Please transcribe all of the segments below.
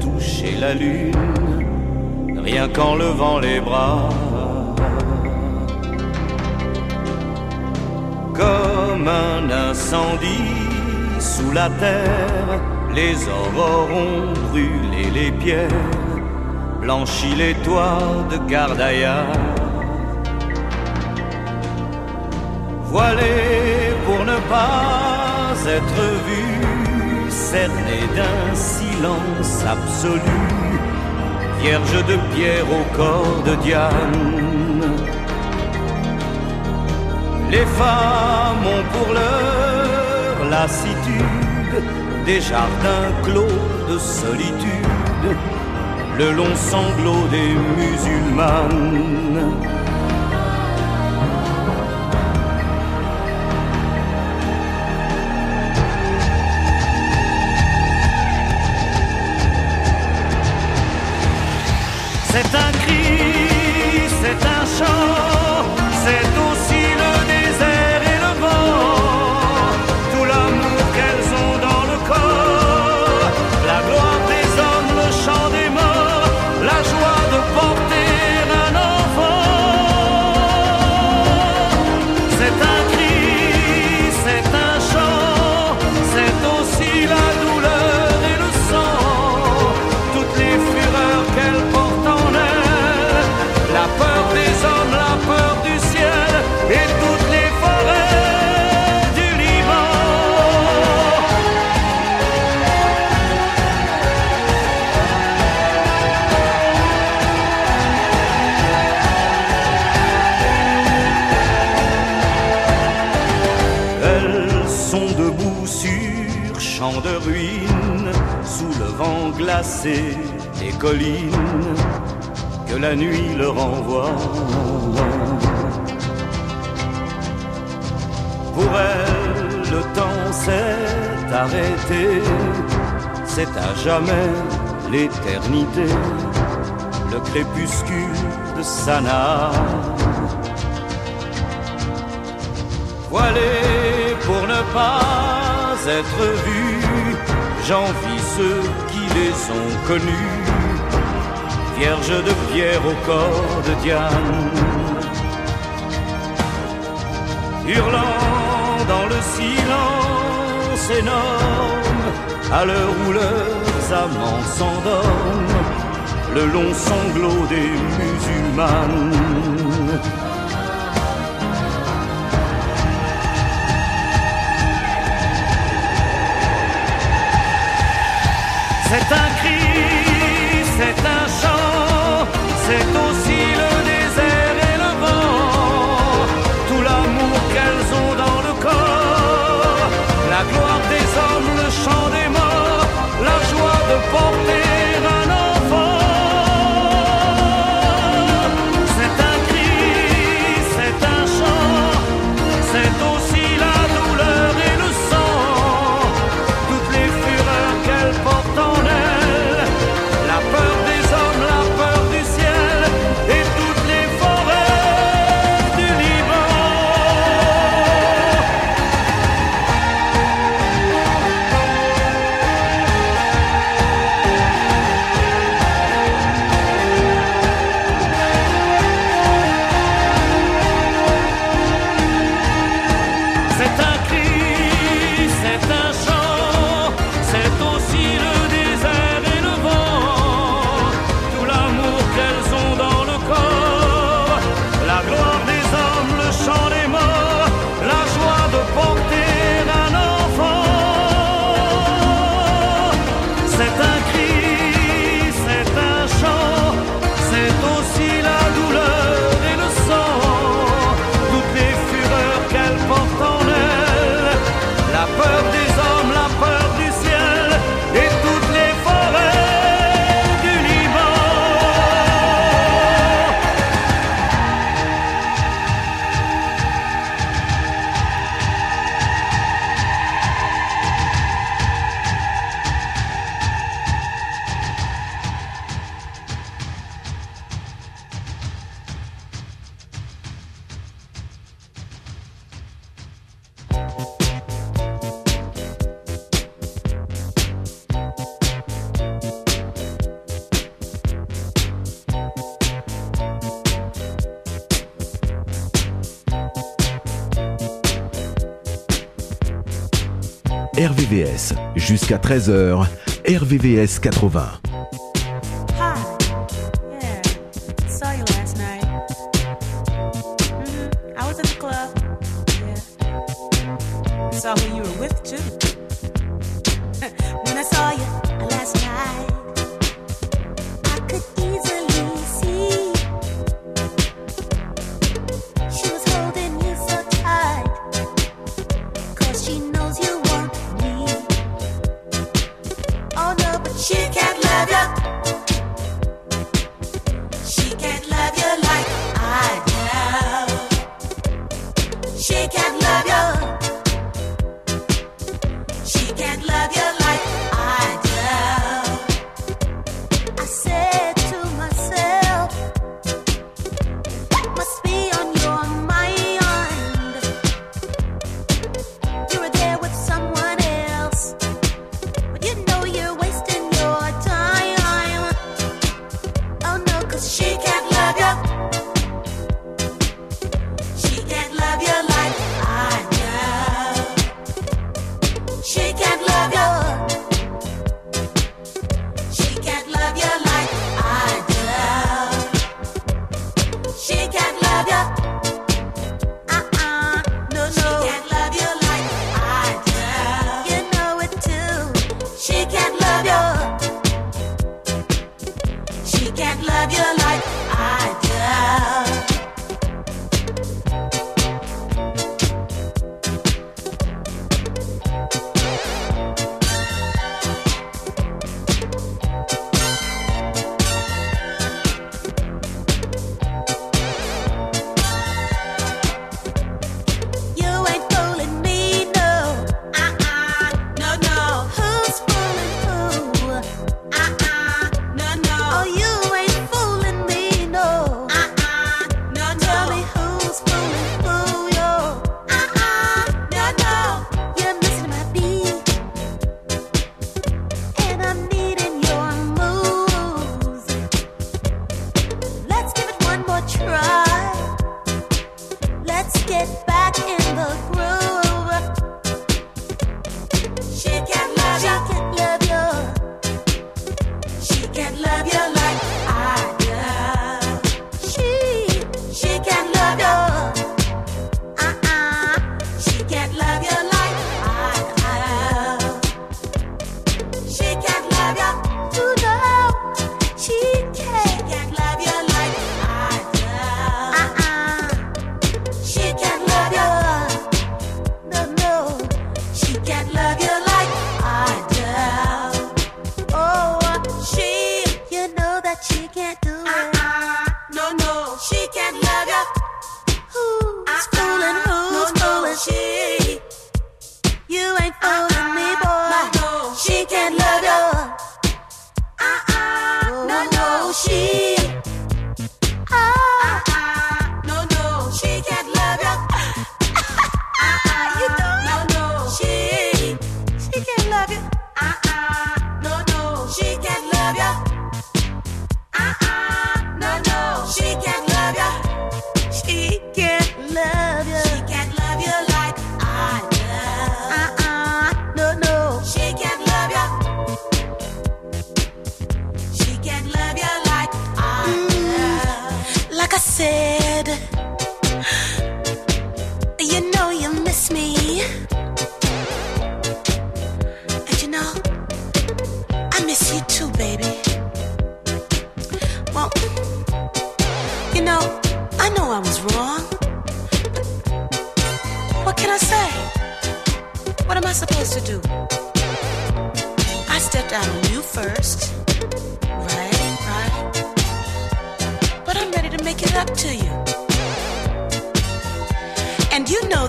toucher la lune, rien qu'en levant les bras. Comme un incendie sous la terre, les aurores ont brûlé les pierres, blanchi les toits de Gardaïa. Voilé pour ne pas être cerné d'un silence absolu, vierge de pierre au corps de Diane. Les femmes ont pour leur lassitude des jardins clos de solitude, le long sanglot des musulmanes. Glacé des collines que la nuit leur envoie. Pour elles, le temps s'est arrêté, c'est à jamais l'éternité, le crépuscule de Sanaa. Voilés pour ne pas être vus, j'envie ceux qui les ont connus, vierges de pierre au corps de Diane. Hurlant dans le silence énorme, à l'heure où leurs amants s'endorment, le long sanglot des musulmanes. C'est un cri, c'est un chant, c'est aussi le désert et le vent, tout l'amour qu'elles ont dans le corps, la gloire des hommes, le chant des morts, la joie de porter Jusqu'à 13h, RVVS 80.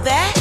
that?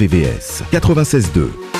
RVVS 96.2.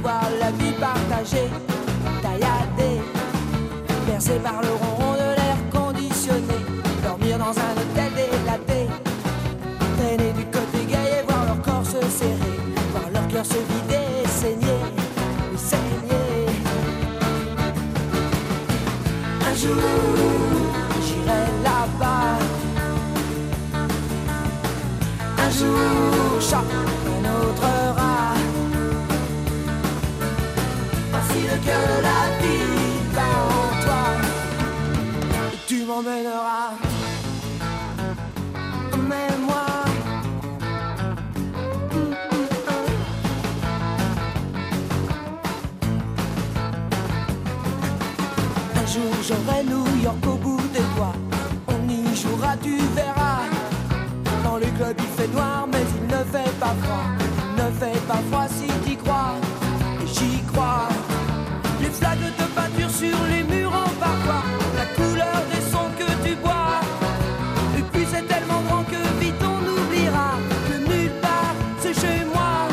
avoir la vie partagée, tailladée, percée par le ronron de l'air conditionné, dormir dans un hôtel délaté, traîner du côté gay et voir leur corps se serrer, voir leur cœur se vider saigner, saigner. Un jour, j'irai là-bas. Un jour, chat. que la vie va en toi. Tu m'emmèneras. Emmène-moi. Un jour j'aurai New York au bout des doigts. On y jouera, tu verras. Dans le club il fait noir, mais il ne fait pas froid. Ne fait pas froid si t'y crois. Et j'y crois. Flaque de peinture sur les murs en parfois La couleur des sons que tu bois. Le puits est tellement grand que vite on oubliera que nulle part c'est chez moi,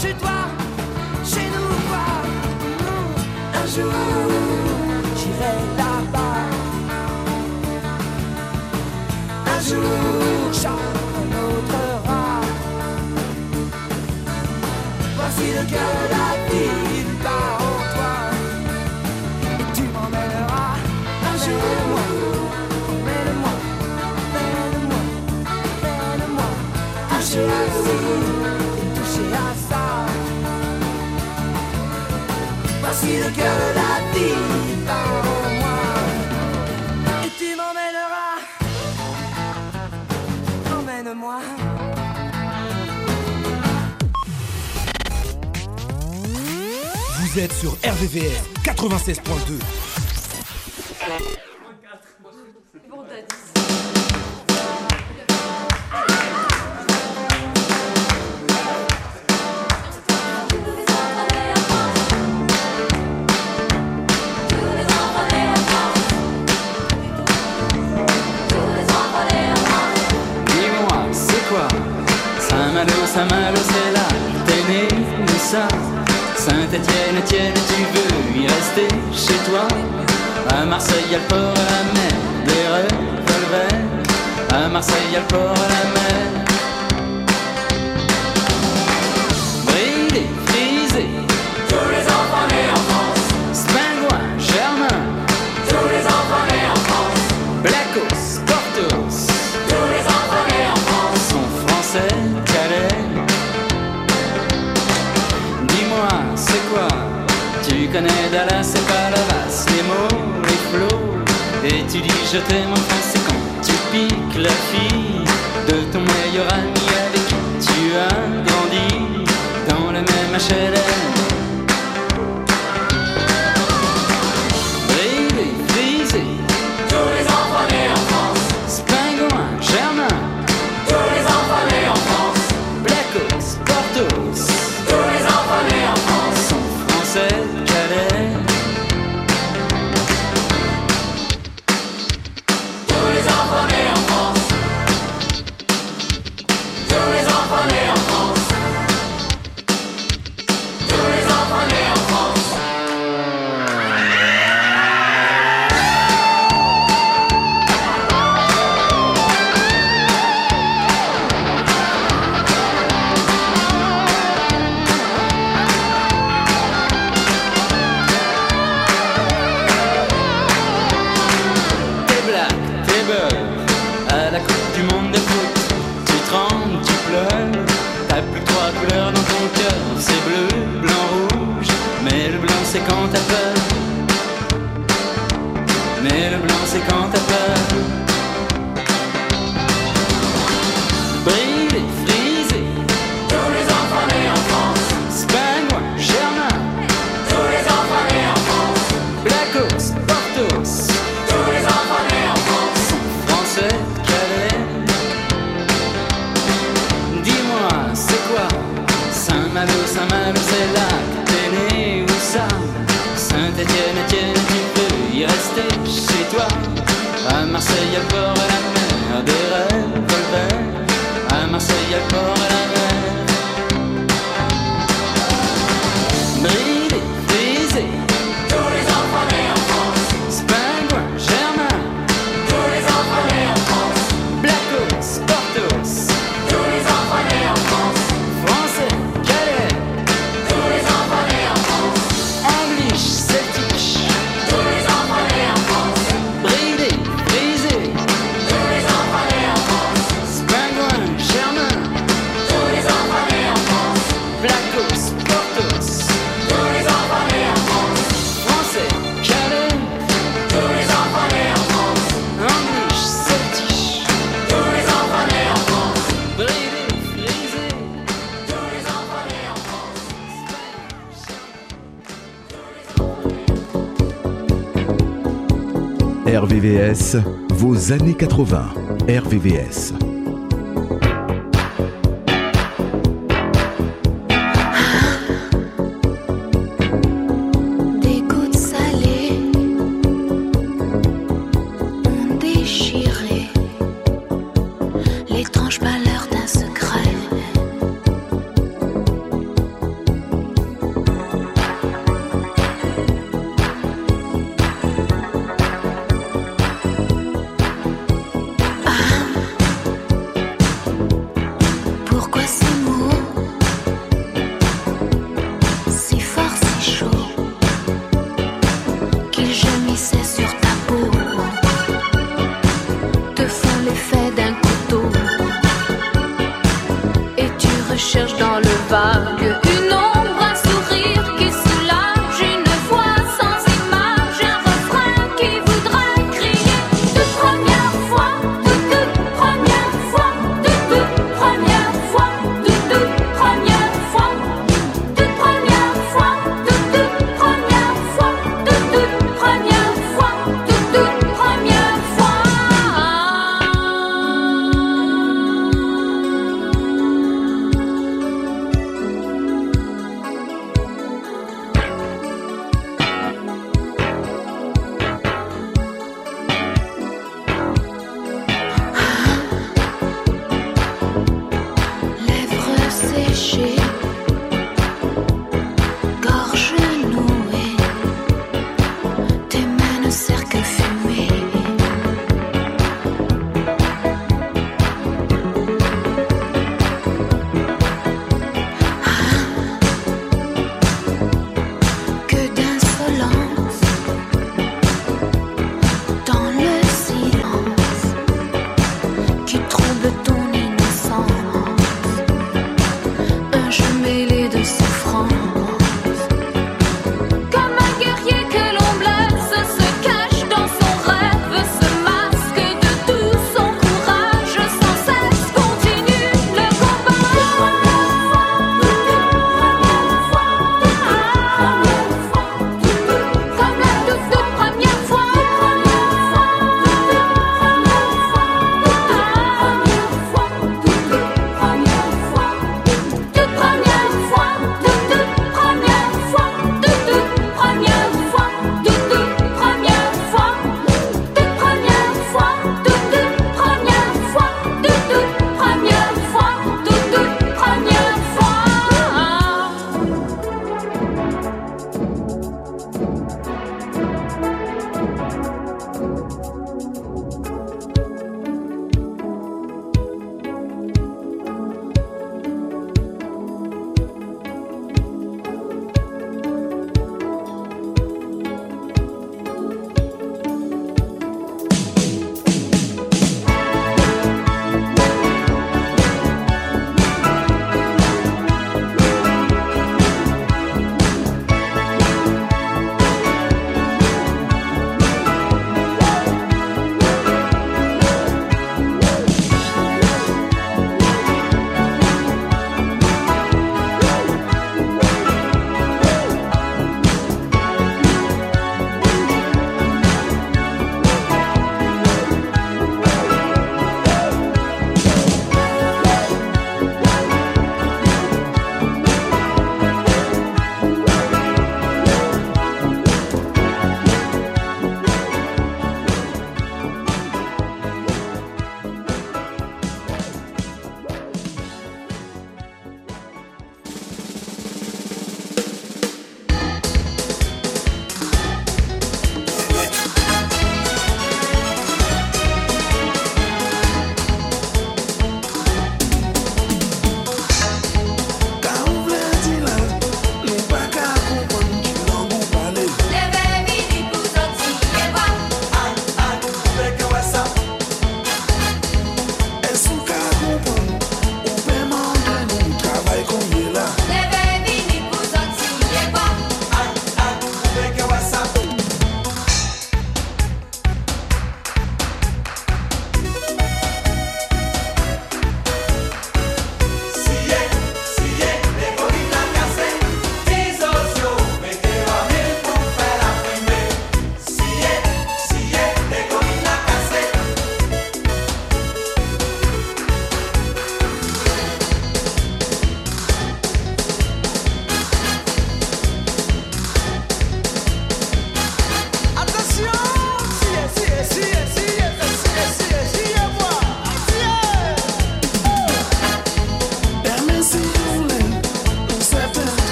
chez toi, chez nous quoi. Mmh. Un jour j'irai là-bas. Un jour j'en autre rat. Voici le cœur. si le cœur la vie est en moi. Et tu m'emmèneras, emmène-moi. Vous êtes sur RVVR 96.2. RVVS, vos années 80. RVVS.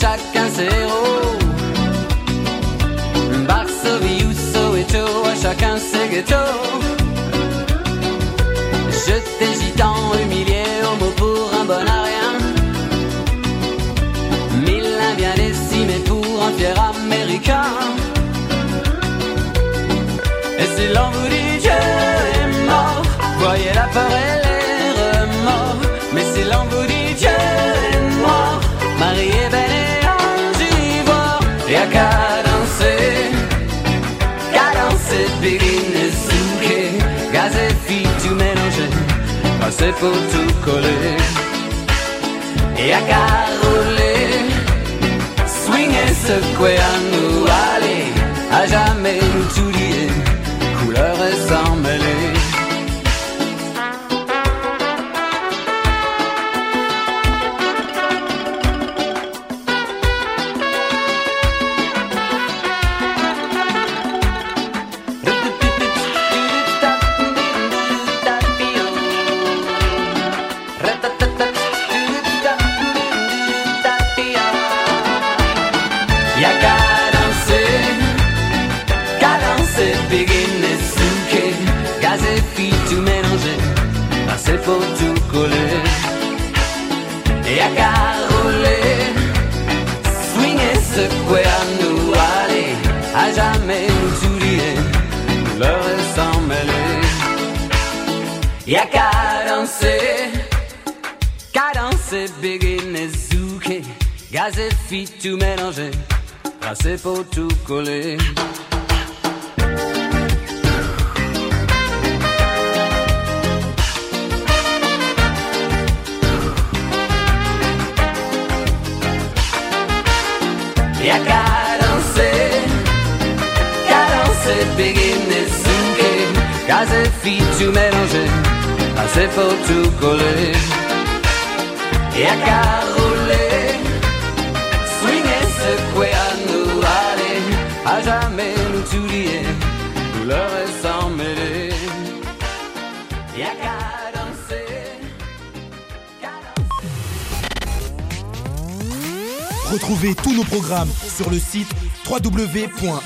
chacun ses héros. Varsovie, Uso et Cho, à chacun ses ghettos. c'est pour tout coller. Et à caroler, swing et secouer à nous, aller à jamais nous oublier. Ja, garan se, garan se begine zouke, gaz et fit tout mélanger, tracé pour tout coller. Ja, garan se, garan se begine zouke, fit mélanger, Ah, assez fort tout collé. Y'a qu'à rouler, swinguer, secouer à nous aller, à jamais nous tout lier, douleur et s'en mêler. Y'a qu'à danser. Retrouvez tous nos programmes sur le site www.rvvs.fr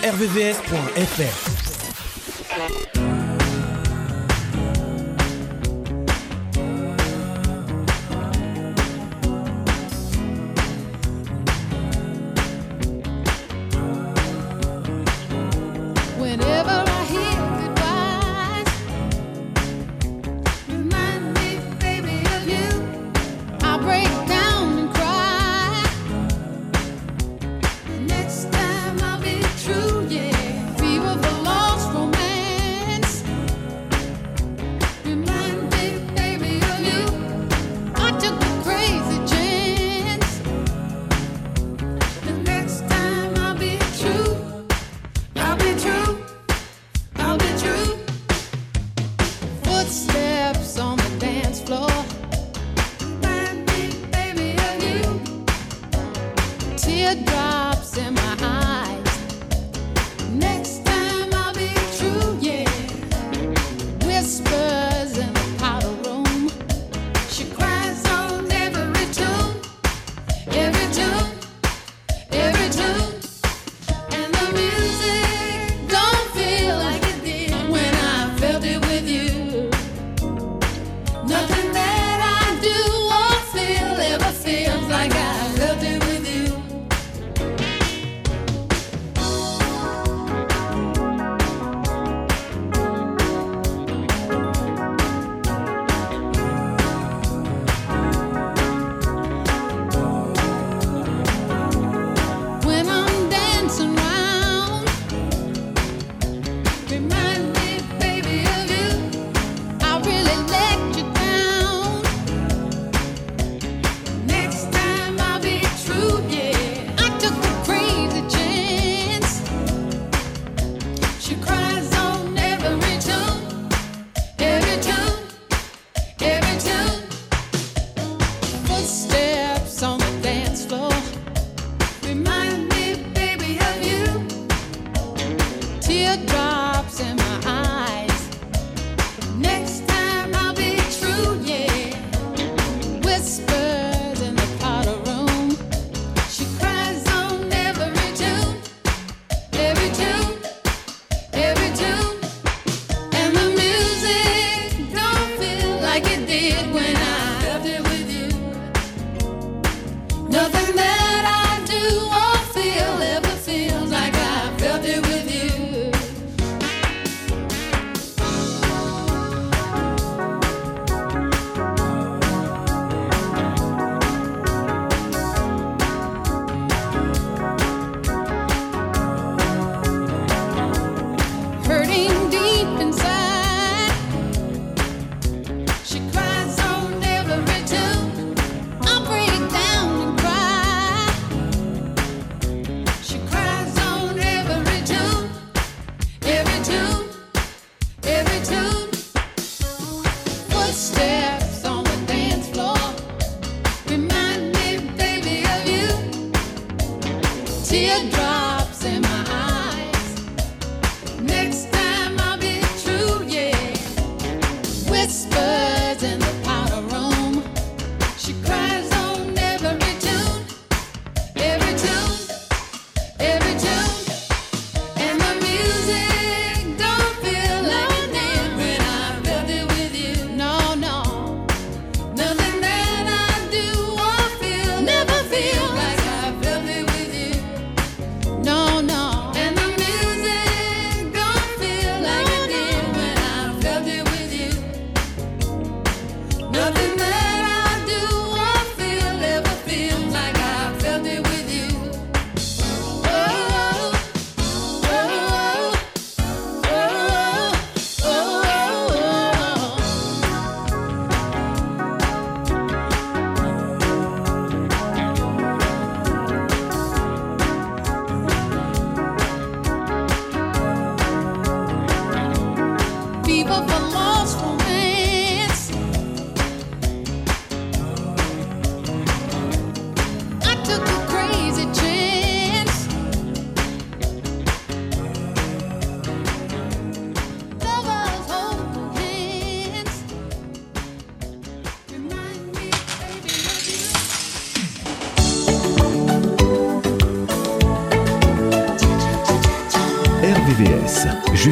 love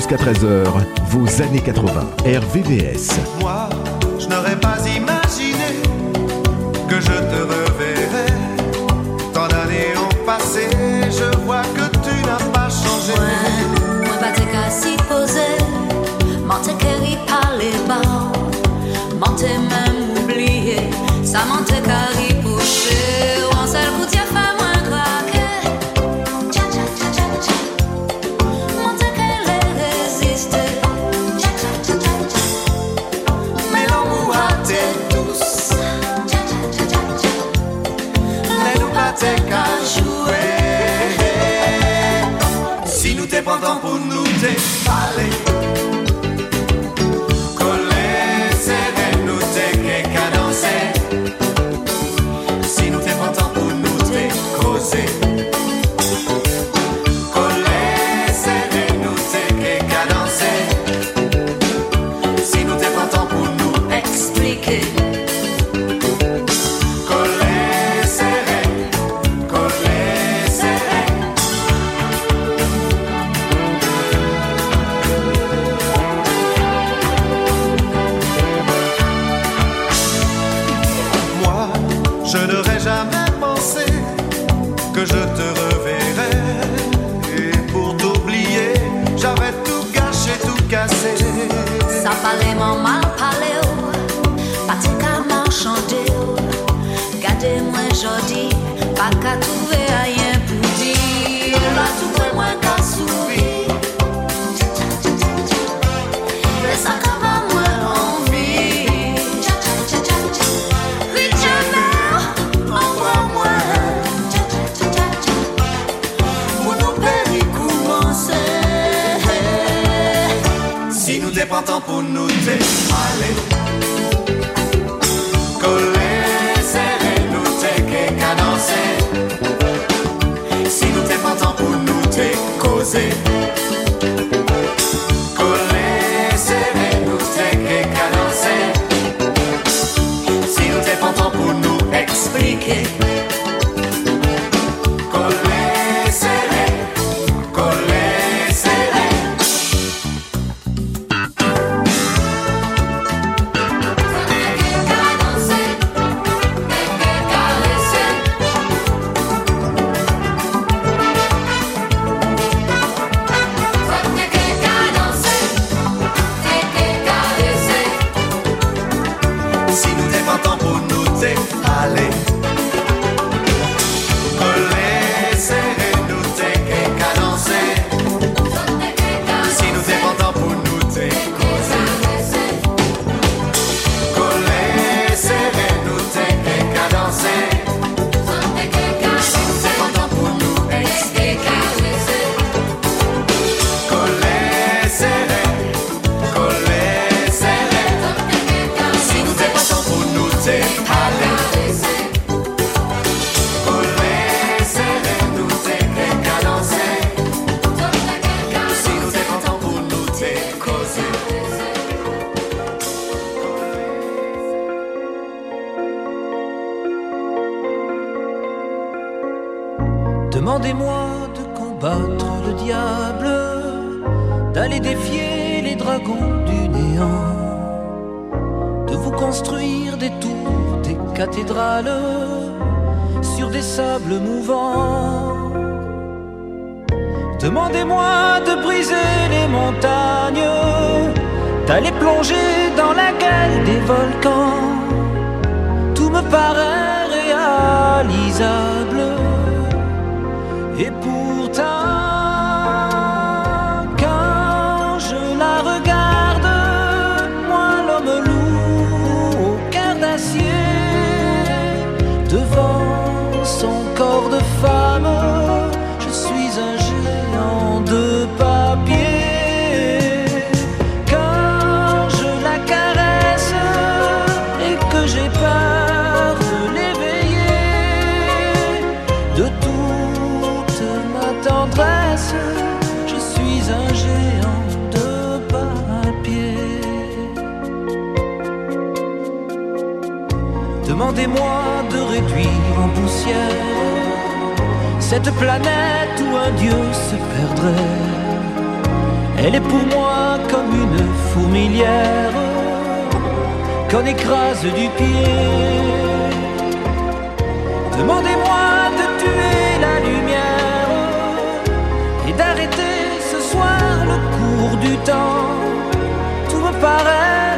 jusqu'à 13h, vos années 80, RVVS. Moi, je n'aurais pas imaginé que je te reverrais. Tant d'années ont passé, je vois que tu n'as pas changé. Ouais, moi, pas te casser poser, mentir carry par les bars, mentir même oublier, ça mentir carry pousser. pour nous dévaler. Pas les mamans, pas les hauts, pas tes carmes chantez, gardez-moi j'en dis, pas qu'à. Yeah. cette planète où un dieu se perdrait. Elle est pour moi comme une fourmilière qu'on écrase du pied. Demandez-moi de tuer la lumière et d'arrêter ce soir le cours du temps. Tout me paraît